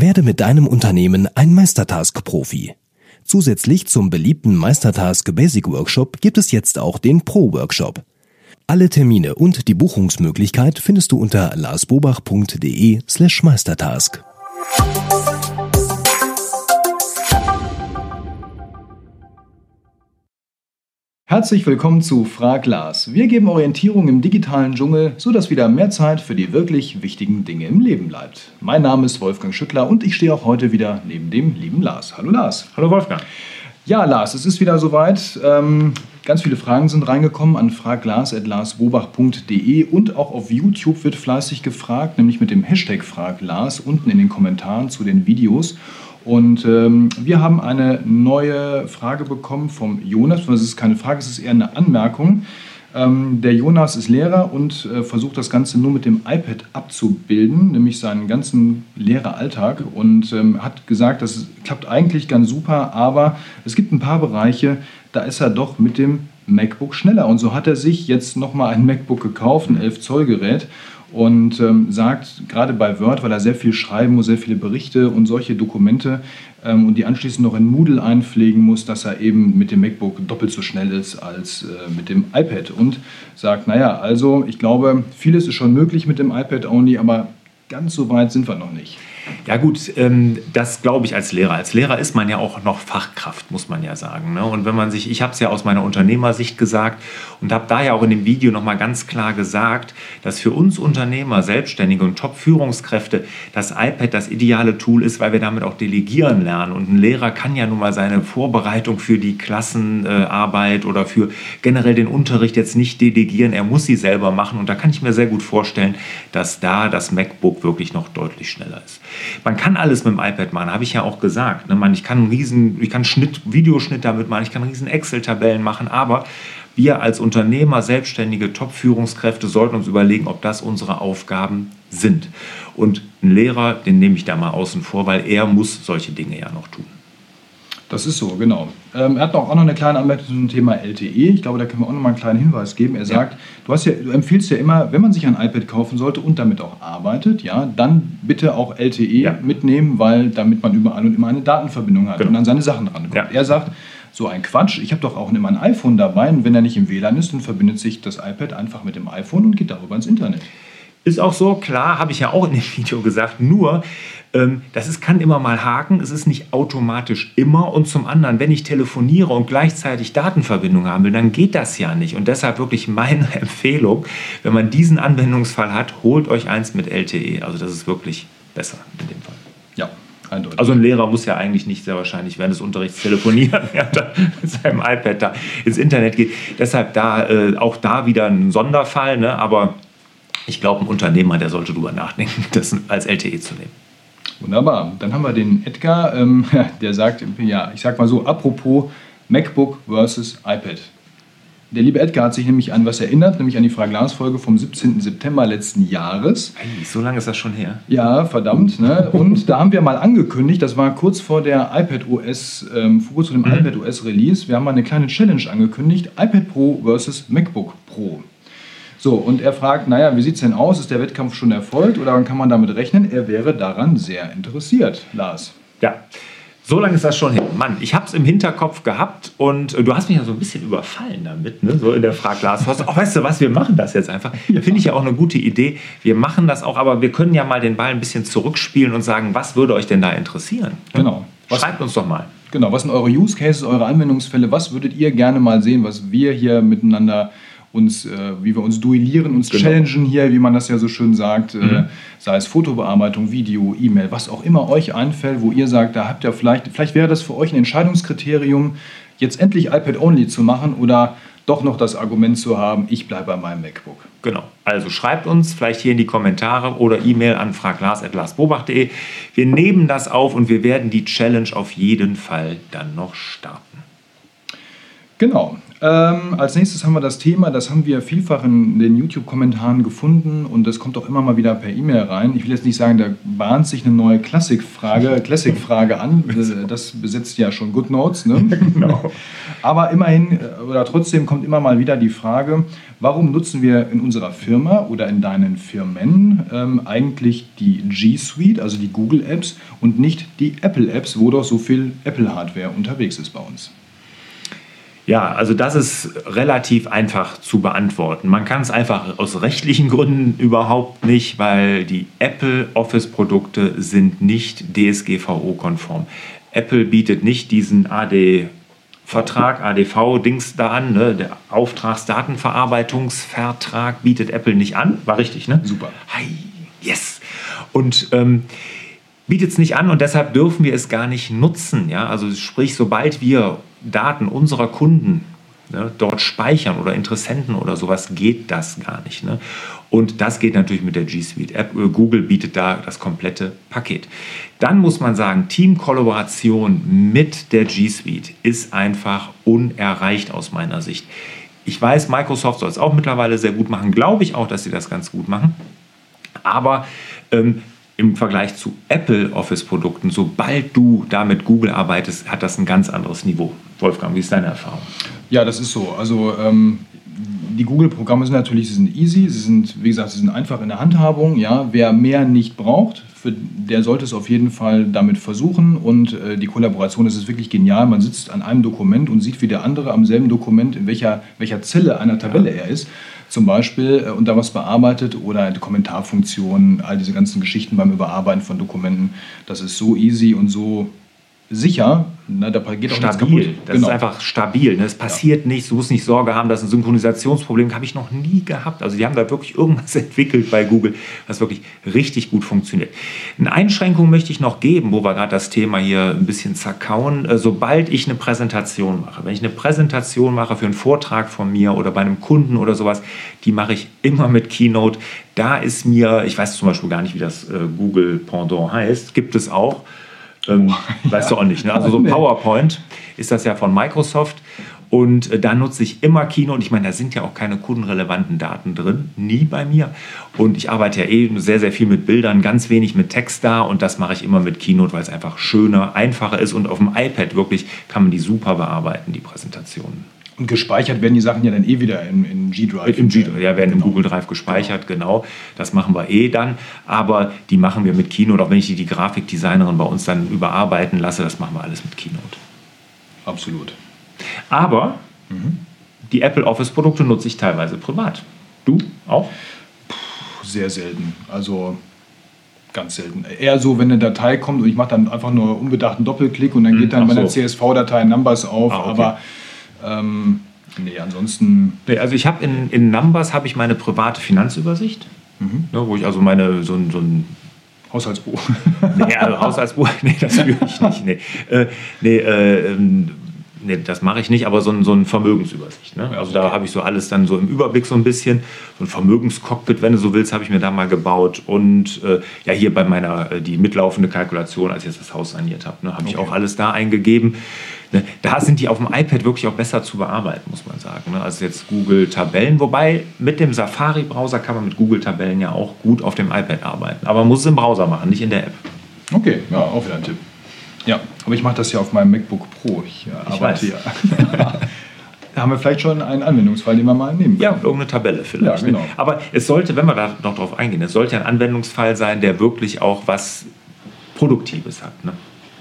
Werde mit deinem Unternehmen ein Meistertask-Profi. Zusätzlich zum beliebten Meistertask Basic Workshop gibt es jetzt auch den Pro Workshop. Alle Termine und die Buchungsmöglichkeit findest du unter larsbobach.de Herzlich willkommen zu Frag Lars. Wir geben Orientierung im digitalen Dschungel, sodass wieder mehr Zeit für die wirklich wichtigen Dinge im Leben bleibt. Mein Name ist Wolfgang Schüttler und ich stehe auch heute wieder neben dem lieben Lars. Hallo Lars. Hallo Wolfgang. Ja, Lars, es ist wieder soweit. Ähm, ganz viele Fragen sind reingekommen an fraglars.larsbobach.de und auch auf YouTube wird fleißig gefragt, nämlich mit dem Hashtag FragLars unten in den Kommentaren zu den Videos. Und ähm, wir haben eine neue Frage bekommen vom Jonas. Das ist keine Frage, es ist eher eine Anmerkung. Ähm, der Jonas ist Lehrer und äh, versucht das Ganze nur mit dem iPad abzubilden, nämlich seinen ganzen Lehreralltag. Und ähm, hat gesagt, das klappt eigentlich ganz super, aber es gibt ein paar Bereiche, da ist er doch mit dem MacBook schneller. Und so hat er sich jetzt nochmal ein MacBook gekauft, ein 11 Zoll Gerät und ähm, sagt, gerade bei Word, weil er sehr viel schreiben muss, sehr viele Berichte und solche Dokumente ähm, und die anschließend noch in Moodle einpflegen muss, dass er eben mit dem MacBook doppelt so schnell ist als äh, mit dem iPad und sagt, naja, also ich glaube, vieles ist schon möglich mit dem iPad only, aber ganz so weit sind wir noch nicht. Ja gut, ähm, das glaube ich als Lehrer. Als Lehrer ist man ja auch noch Fachkraft, muss man ja sagen. Ne? Und wenn man sich, ich habe es ja aus meiner Unternehmersicht gesagt und habe da ja auch in dem Video nochmal ganz klar gesagt, dass für uns Unternehmer, Selbstständige und Top-Führungskräfte das iPad das ideale Tool ist, weil wir damit auch delegieren lernen. Und ein Lehrer kann ja nun mal seine Vorbereitung für die Klassenarbeit oder für generell den Unterricht jetzt nicht delegieren. Er muss sie selber machen. Und da kann ich mir sehr gut vorstellen, dass da das MacBook wirklich noch deutlich schneller ist. Man kann alles mit dem iPad machen, habe ich ja auch gesagt. Ne? Man, ich kann einen riesen, ich kann Schnitt, Videoschnitt damit machen, ich kann riesen Excel-Tabellen machen, aber wir als Unternehmer, selbstständige Top-Führungskräfte sollten uns überlegen, ob das unsere Aufgaben sind. Und ein Lehrer, den nehme ich da mal außen vor, weil er muss solche Dinge ja noch tun. Das ist so, genau. Ähm, er hat auch noch eine kleine Anmerkung zum Thema LTE. Ich glaube, da können wir auch noch mal einen kleinen Hinweis geben. Er sagt, ja. du, hast ja, du empfiehlst ja immer, wenn man sich ein iPad kaufen sollte und damit auch arbeitet, ja, dann bitte auch LTE ja. mitnehmen, weil damit man überall und immer eine Datenverbindung hat genau. und an seine Sachen dran Ja. Er sagt, so ein Quatsch, ich habe doch auch immer ein iPhone dabei und wenn er nicht im WLAN ist, dann verbindet sich das iPad einfach mit dem iPhone und geht darüber ins Internet. Ist auch so, klar, habe ich ja auch in dem Video gesagt, nur ähm, das ist, kann immer mal haken, es ist nicht automatisch immer und zum anderen, wenn ich telefoniere und gleichzeitig Datenverbindung haben will, dann geht das ja nicht und deshalb wirklich meine Empfehlung, wenn man diesen Anwendungsfall hat, holt euch eins mit LTE, also das ist wirklich besser in dem Fall. Ja, Eindeutig. Also ein Lehrer muss ja eigentlich nicht sehr wahrscheinlich während des Unterrichts telefonieren, während er mit seinem iPad da ins Internet geht. Deshalb da äh, auch da wieder ein Sonderfall, ne? aber ich glaube, ein Unternehmer, der sollte darüber nachdenken, das als LTE zu nehmen. Wunderbar. Dann haben wir den Edgar, ähm, der sagt, ja, ich sag mal so, apropos MacBook versus iPad. Der liebe Edgar hat sich nämlich an was erinnert, nämlich an die Frage-Glas-Folge vom 17. September letzten Jahres. Hey, so lange ist das schon her. Ja, verdammt. Ne? Und da haben wir mal angekündigt, das war kurz vor der iPad OS, ähm, kurz vor dem mhm. iPad OS Release, wir haben mal eine kleine Challenge angekündigt, iPad Pro versus MacBook Pro. So, und er fragt, naja, wie sieht es denn aus? Ist der Wettkampf schon erfolgt oder kann man damit rechnen? Er wäre daran sehr interessiert, Lars. Ja, so lange ist das schon hin. Mann, ich habe es im Hinterkopf gehabt und äh, du hast mich ja so ein bisschen überfallen damit, ne? so in der Frage, Lars. Oh, weißt du was, wir machen das jetzt einfach. Ja. Finde ich ja auch eine gute Idee. Wir machen das auch, aber wir können ja mal den Ball ein bisschen zurückspielen und sagen, was würde euch denn da interessieren? Genau. Was, Schreibt uns doch mal. Genau, was sind eure Use Cases, eure Anwendungsfälle? Was würdet ihr gerne mal sehen, was wir hier miteinander uns, äh, wie wir uns duellieren, uns genau. challengen hier, wie man das ja so schön sagt, äh, mhm. äh, sei es Fotobearbeitung, Video, E-Mail, was auch immer euch einfällt, wo ihr sagt, da habt ihr vielleicht, vielleicht wäre das für euch ein Entscheidungskriterium, jetzt endlich iPad-only zu machen oder doch noch das Argument zu haben, ich bleibe bei meinem MacBook. Genau. Also schreibt uns vielleicht hier in die Kommentare oder E-Mail an fraglars.larsbobach.de. Wir nehmen das auf und wir werden die Challenge auf jeden Fall dann noch starten. Genau. Ähm, als nächstes haben wir das Thema, das haben wir vielfach in den YouTube-Kommentaren gefunden und das kommt auch immer mal wieder per E-Mail rein. Ich will jetzt nicht sagen, da bahnt sich eine neue Klassikfrage, Classic-Frage an. Das besetzt ja schon GoodNotes. Ne? Genau. Aber immerhin äh, oder trotzdem kommt immer mal wieder die Frage, warum nutzen wir in unserer Firma oder in deinen Firmen ähm, eigentlich die G Suite, also die Google Apps und nicht die Apple Apps, wo doch so viel Apple Hardware unterwegs ist bei uns? Ja, also das ist relativ einfach zu beantworten. Man kann es einfach aus rechtlichen Gründen überhaupt nicht, weil die Apple Office-Produkte sind nicht DSGVO-konform. Apple bietet nicht diesen AD Vertrag, ADV-Dings da an, ne? der Auftragsdatenverarbeitungsvertrag bietet Apple nicht an. War richtig, ne? Super. Hi, yes. Und ähm, bietet es nicht an und deshalb dürfen wir es gar nicht nutzen. Ja? Also sprich, sobald wir Daten unserer Kunden ne, dort speichern oder Interessenten oder sowas, geht das gar nicht. Ne? Und das geht natürlich mit der G Suite App. Äh, Google bietet da das komplette Paket. Dann muss man sagen, Teamkollaboration mit der G Suite ist einfach unerreicht aus meiner Sicht. Ich weiß, Microsoft soll es auch mittlerweile sehr gut machen. Glaube ich auch, dass sie das ganz gut machen. Aber ähm, im Vergleich zu Apple Office-Produkten, sobald du da mit Google arbeitest, hat das ein ganz anderes Niveau. Wolfgang, wie ist deine Erfahrung? Ja, das ist so. Also ähm, die Google-Programme sind natürlich, sie sind easy, sie sind, wie gesagt, sie sind einfach in der Handhabung. Ja, wer mehr nicht braucht, für, der sollte es auf jeden Fall damit versuchen. Und äh, die Kollaboration das ist wirklich genial. Man sitzt an einem Dokument und sieht, wie der andere am selben Dokument in welcher, welcher Zelle einer Tabelle er ist zum Beispiel äh, und da was bearbeitet oder die Kommentarfunktion, all diese ganzen Geschichten beim Überarbeiten von Dokumenten. Das ist so easy und so sicher, ne, da geht auch stabil. Das genau. ist einfach stabil. Ne? Es passiert ja. nichts, du musst nicht Sorge haben, dass ein Synchronisationsproblem habe ich noch nie gehabt. Also die haben da wirklich irgendwas entwickelt bei Google, was wirklich richtig gut funktioniert. Eine Einschränkung möchte ich noch geben, wo wir gerade das Thema hier ein bisschen zerkauen. Äh, sobald ich eine Präsentation mache, wenn ich eine Präsentation mache für einen Vortrag von mir oder bei einem Kunden oder sowas, die mache ich immer mit Keynote. Da ist mir, ich weiß zum Beispiel gar nicht, wie das äh, Google Pendant heißt, gibt es auch. Ähm, oh, weißt ja. du auch nicht. Ne? Also so PowerPoint ist das ja von Microsoft. Und äh, da nutze ich immer Kino und ich meine, da sind ja auch keine kundenrelevanten Daten drin, nie bei mir. Und ich arbeite ja eh sehr, sehr viel mit Bildern, ganz wenig mit Text da und das mache ich immer mit Keynote, weil es einfach schöner, einfacher ist und auf dem iPad wirklich kann man die super bearbeiten, die Präsentationen. Und gespeichert werden die Sachen ja dann eh wieder in, in G-Drive. Im G-Drive, ja, werden genau. im Google Drive gespeichert, genau. genau. Das machen wir eh dann. Aber die machen wir mit Keynote, auch wenn ich die, die Grafikdesignerin bei uns dann überarbeiten lasse, das machen wir alles mit Keynote. Absolut. Aber mhm. die Apple Office-Produkte nutze ich teilweise privat. Du auch? Puh, sehr selten. Also ganz selten. Eher so, wenn eine Datei kommt und ich mache dann einfach nur unbedachten Doppelklick und dann mhm. geht dann meine so. CSV-Datei Numbers auf. Ah, okay. Aber ähm, nee, ansonsten. Nee, also ich habe in, in Numbers habe ich meine private Finanzübersicht, mhm. ne, wo ich also meine so, so ein Haushaltsbuch. nee, also Haushaltsbuch, nee, das führe ich nicht. Nee, äh, nee äh, ähm, nee, das mache ich nicht, aber so, ein, so eine Vermögensübersicht. Ne? Also da habe ich so alles dann so im Überblick so ein bisschen. So ein Vermögenscockpit, wenn du so willst, habe ich mir da mal gebaut. Und äh, ja, hier bei meiner, äh, die mitlaufende Kalkulation, als ich jetzt das Haus saniert habe, ne, habe okay. ich auch alles da eingegeben. Ne, da sind die auf dem iPad wirklich auch besser zu bearbeiten, muss man sagen. Ne? Also jetzt Google Tabellen, wobei mit dem Safari-Browser kann man mit Google Tabellen ja auch gut auf dem iPad arbeiten. Aber man muss es im Browser machen, nicht in der App. Okay, ja, auch wieder ein Tipp. Ja, aber ich mache das ja auf meinem MacBook Pro. Ich, ich arbeite ja. da haben wir vielleicht schon einen Anwendungsfall, den wir mal nehmen können. Ja, irgendeine Tabelle vielleicht. Ja, genau. Aber es sollte, wenn wir da noch drauf eingehen, es sollte ein Anwendungsfall sein, der wirklich auch was Produktives hat. Ne?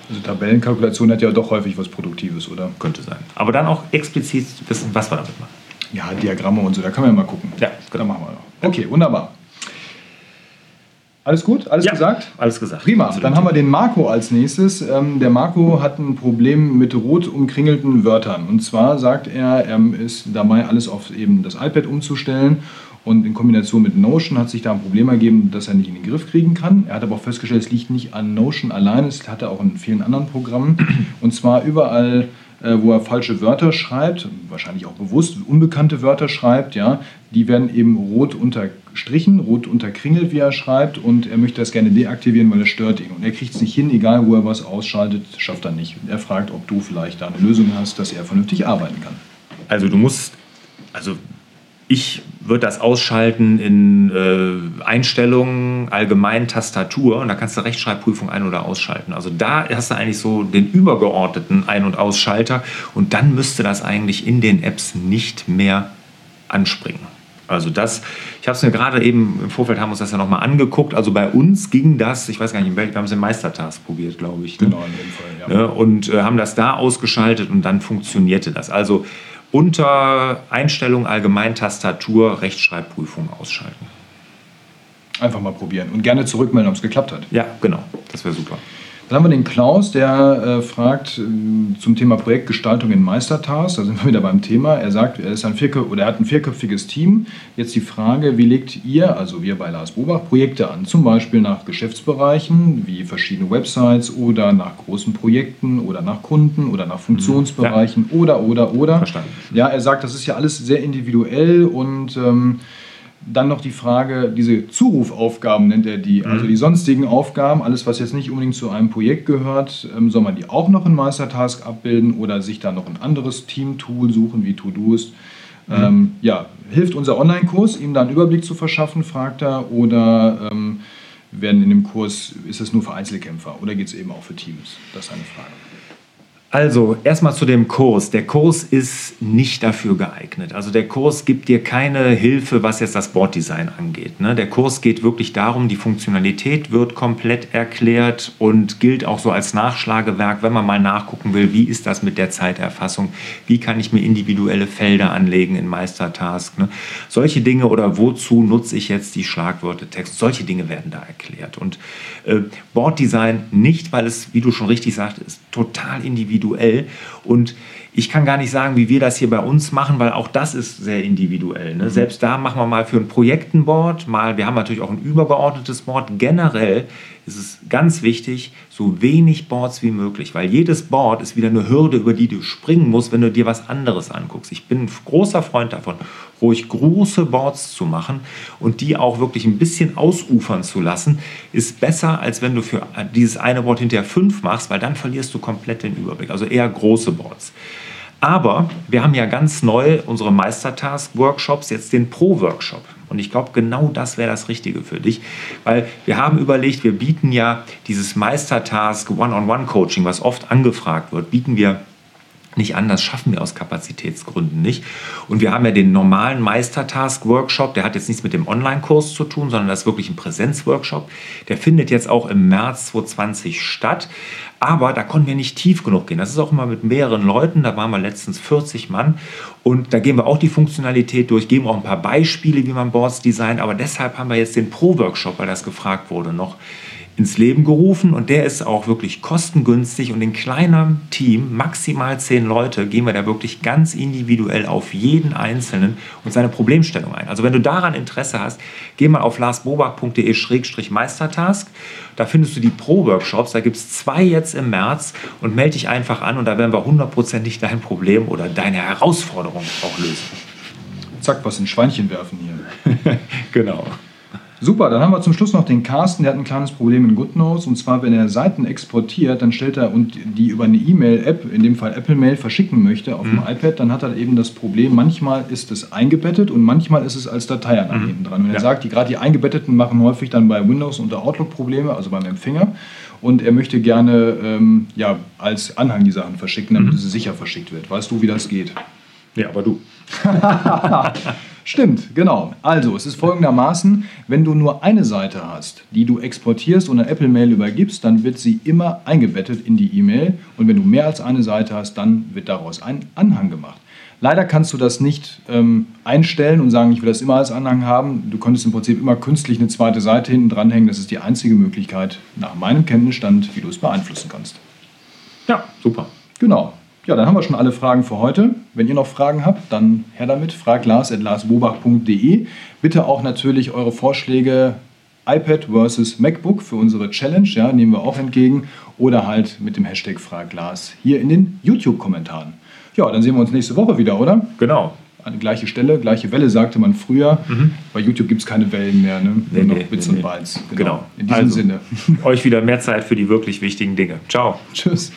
Also Tabellenkalkulation hat ja doch häufig was Produktives, oder? Könnte sein. Aber dann auch explizit wissen, was wir damit machen. Ja, Diagramme und so, da können wir mal gucken. Ja, genau. Da machen wir noch. Okay, wunderbar. Alles gut? Alles ja, gesagt? Alles gesagt. Prima. Dann haben wir den Marco als nächstes. Ähm, der Marco hat ein Problem mit rot umkringelten Wörtern. Und zwar sagt er, er ist dabei, alles auf eben das iPad umzustellen und in Kombination mit Notion hat sich da ein Problem ergeben, das er nicht in den Griff kriegen kann. Er hat aber auch festgestellt, es liegt nicht an Notion allein, es hat er auch in vielen anderen Programmen. Und zwar überall, wo er falsche Wörter schreibt, wahrscheinlich auch bewusst unbekannte Wörter schreibt, ja, die werden eben rot unterstrichen, rot unterkringelt, wie er schreibt. Und er möchte das gerne deaktivieren, weil es stört ihn. Und er kriegt es nicht hin, egal wo er was ausschaltet, schafft er nicht. Und er fragt, ob du vielleicht da eine Lösung hast, dass er vernünftig arbeiten kann. Also du musst, also ich würde das ausschalten in äh, Einstellungen, allgemein Tastatur und da kannst du Rechtschreibprüfung ein- oder ausschalten. Also da hast du eigentlich so den übergeordneten Ein- und Ausschalter und dann müsste das eigentlich in den Apps nicht mehr anspringen. Also das, ich habe es mir gerade eben im Vorfeld haben wir uns das ja nochmal angeguckt. Also bei uns ging das, ich weiß gar nicht, in welchem, wir haben es im Meistertask probiert, glaube ich. Ne? Genau, in dem Fall, ja. Ne? Und äh, haben das da ausgeschaltet und dann funktionierte das. Also unter Einstellung Allgemeintastatur Rechtschreibprüfung ausschalten. Einfach mal probieren und gerne zurückmelden, ob es geklappt hat. Ja, genau. Das wäre super. Dann haben wir den Klaus, der äh, fragt äh, zum Thema Projektgestaltung in Meistertask. Da sind wir wieder beim Thema. Er sagt, er, ist ein Vierköp oder er hat ein vierköpfiges Team. Jetzt die Frage, wie legt ihr, also wir bei Lars Bobach, Projekte an? Zum Beispiel nach Geschäftsbereichen, wie verschiedene Websites oder nach großen Projekten oder nach Kunden oder nach Funktionsbereichen ja. oder, oder, oder. Verstanden. Ja, er sagt, das ist ja alles sehr individuell und ähm, dann noch die Frage, diese Zurufaufgaben nennt er die, also mhm. die sonstigen Aufgaben, alles was jetzt nicht unbedingt zu einem Projekt gehört, ähm, soll man die auch noch in Meistertask abbilden oder sich da noch ein anderes Team-Tool suchen wie To-Doist? Mhm. Ähm, ja, hilft unser Online-Kurs, ihm da einen Überblick zu verschaffen, fragt er, oder ähm, werden in dem Kurs, ist es nur für Einzelkämpfer oder geht es eben auch für Teams? Das ist eine Frage. Also erstmal zu dem Kurs. Der Kurs ist nicht dafür geeignet. Also der Kurs gibt dir keine Hilfe, was jetzt das Boarddesign angeht. Ne? Der Kurs geht wirklich darum, die Funktionalität wird komplett erklärt und gilt auch so als Nachschlagewerk, wenn man mal nachgucken will, wie ist das mit der Zeiterfassung, wie kann ich mir individuelle Felder anlegen in Meistertask. Ne? Solche Dinge oder wozu nutze ich jetzt die Schlagwörter Text, solche Dinge werden da erklärt. Und äh, Boarddesign nicht, weil es, wie du schon richtig sagtest, total individuell individuell. Und ich kann gar nicht sagen, wie wir das hier bei uns machen, weil auch das ist sehr individuell. Ne? Mhm. Selbst da machen wir mal für ein Projekt ein Board, mal, wir haben natürlich auch ein übergeordnetes Board. Generell ist es ganz wichtig, so wenig Boards wie möglich, weil jedes Board ist wieder eine Hürde, über die du springen musst, wenn du dir was anderes anguckst. Ich bin ein großer Freund davon, ruhig große Boards zu machen und die auch wirklich ein bisschen ausufern zu lassen, ist besser, als wenn du für dieses eine Board hinterher fünf machst, weil dann verlierst du komplett den Überblick. Also eher große Boards. Aber wir haben ja ganz neu unsere Meistertask-Workshops, jetzt den Pro-Workshop. Und ich glaube, genau das wäre das Richtige für dich, weil wir haben überlegt, wir bieten ja dieses Meistertask One-on-One-Coaching, was oft angefragt wird, bieten wir nicht an, das schaffen wir aus Kapazitätsgründen nicht. Und wir haben ja den normalen Meistertask-Workshop, der hat jetzt nichts mit dem Online-Kurs zu tun, sondern das ist wirklich ein Präsenzworkshop. Der findet jetzt auch im März 2020 statt. Aber da konnten wir nicht tief genug gehen. Das ist auch immer mit mehreren Leuten. Da waren wir letztens 40 Mann. Und da gehen wir auch die Funktionalität durch, geben auch ein paar Beispiele, wie man Boards designt. Aber deshalb haben wir jetzt den Pro-Workshop, weil das gefragt wurde, noch ins Leben gerufen und der ist auch wirklich kostengünstig und in kleinem Team, maximal zehn Leute, gehen wir da wirklich ganz individuell auf jeden Einzelnen und seine Problemstellung ein. Also wenn du daran Interesse hast, geh mal auf larsbobach.de-meistertask. Da findest du die Pro-Workshops, da gibt es zwei jetzt im März und melde dich einfach an und da werden wir hundertprozentig dein Problem oder deine Herausforderung auch lösen. Zack, was in Schweinchen werfen hier. genau. Super, dann haben wir zum Schluss noch den Carsten, der hat ein kleines Problem in GoodNotes und zwar, wenn er Seiten exportiert, dann stellt er und die über eine E-Mail-App, in dem Fall Apple Mail, verschicken möchte auf mhm. dem iPad, dann hat er eben das Problem, manchmal ist es eingebettet und manchmal ist es als Datei an mhm. hinten dran. Und er ja. sagt, die, gerade die eingebetteten machen häufig dann bei Windows unter Outlook Probleme, also beim Empfänger. Und er möchte gerne ähm, ja, als Anhang die Sachen verschicken, damit mhm. es sicher verschickt wird. Weißt du, wie das geht? Ja, aber du. Stimmt, genau. Also, es ist folgendermaßen, wenn du nur eine Seite hast, die du exportierst und eine Apple Mail übergibst, dann wird sie immer eingebettet in die E-Mail. Und wenn du mehr als eine Seite hast, dann wird daraus ein Anhang gemacht. Leider kannst du das nicht ähm, einstellen und sagen, ich will das immer als Anhang haben. Du könntest im Prinzip immer künstlich eine zweite Seite hinten dranhängen. Das ist die einzige Möglichkeit, nach meinem Kenntnisstand, wie du es beeinflussen kannst. Ja, super. Genau. Ja, dann haben wir schon alle Fragen für heute. Wenn ihr noch Fragen habt, dann her damit. Frag Lars at larsbobach.de. Bitte auch natürlich eure Vorschläge iPad versus MacBook für unsere Challenge, ja, nehmen wir auch entgegen. Oder halt mit dem Hashtag Frag Lars hier in den YouTube-Kommentaren. Ja, dann sehen wir uns nächste Woche wieder, oder? Genau. An die gleiche Stelle, gleiche Welle, sagte man früher. Mhm. Bei YouTube gibt es keine Wellen mehr, ne? Nee, Nur noch nee, Bits nee, und Bytes. Genau. genau. In diesem also, Sinne. Euch wieder mehr Zeit für die wirklich wichtigen Dinge. Ciao. Tschüss.